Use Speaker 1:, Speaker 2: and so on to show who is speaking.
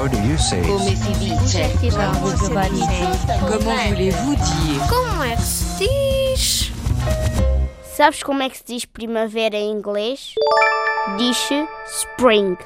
Speaker 1: How do you say
Speaker 2: Come si dice?
Speaker 3: Comment voulez-vous dire
Speaker 4: Como é que se diz?
Speaker 5: Sabes como é que se diz primavera em inglês? Diz, spring.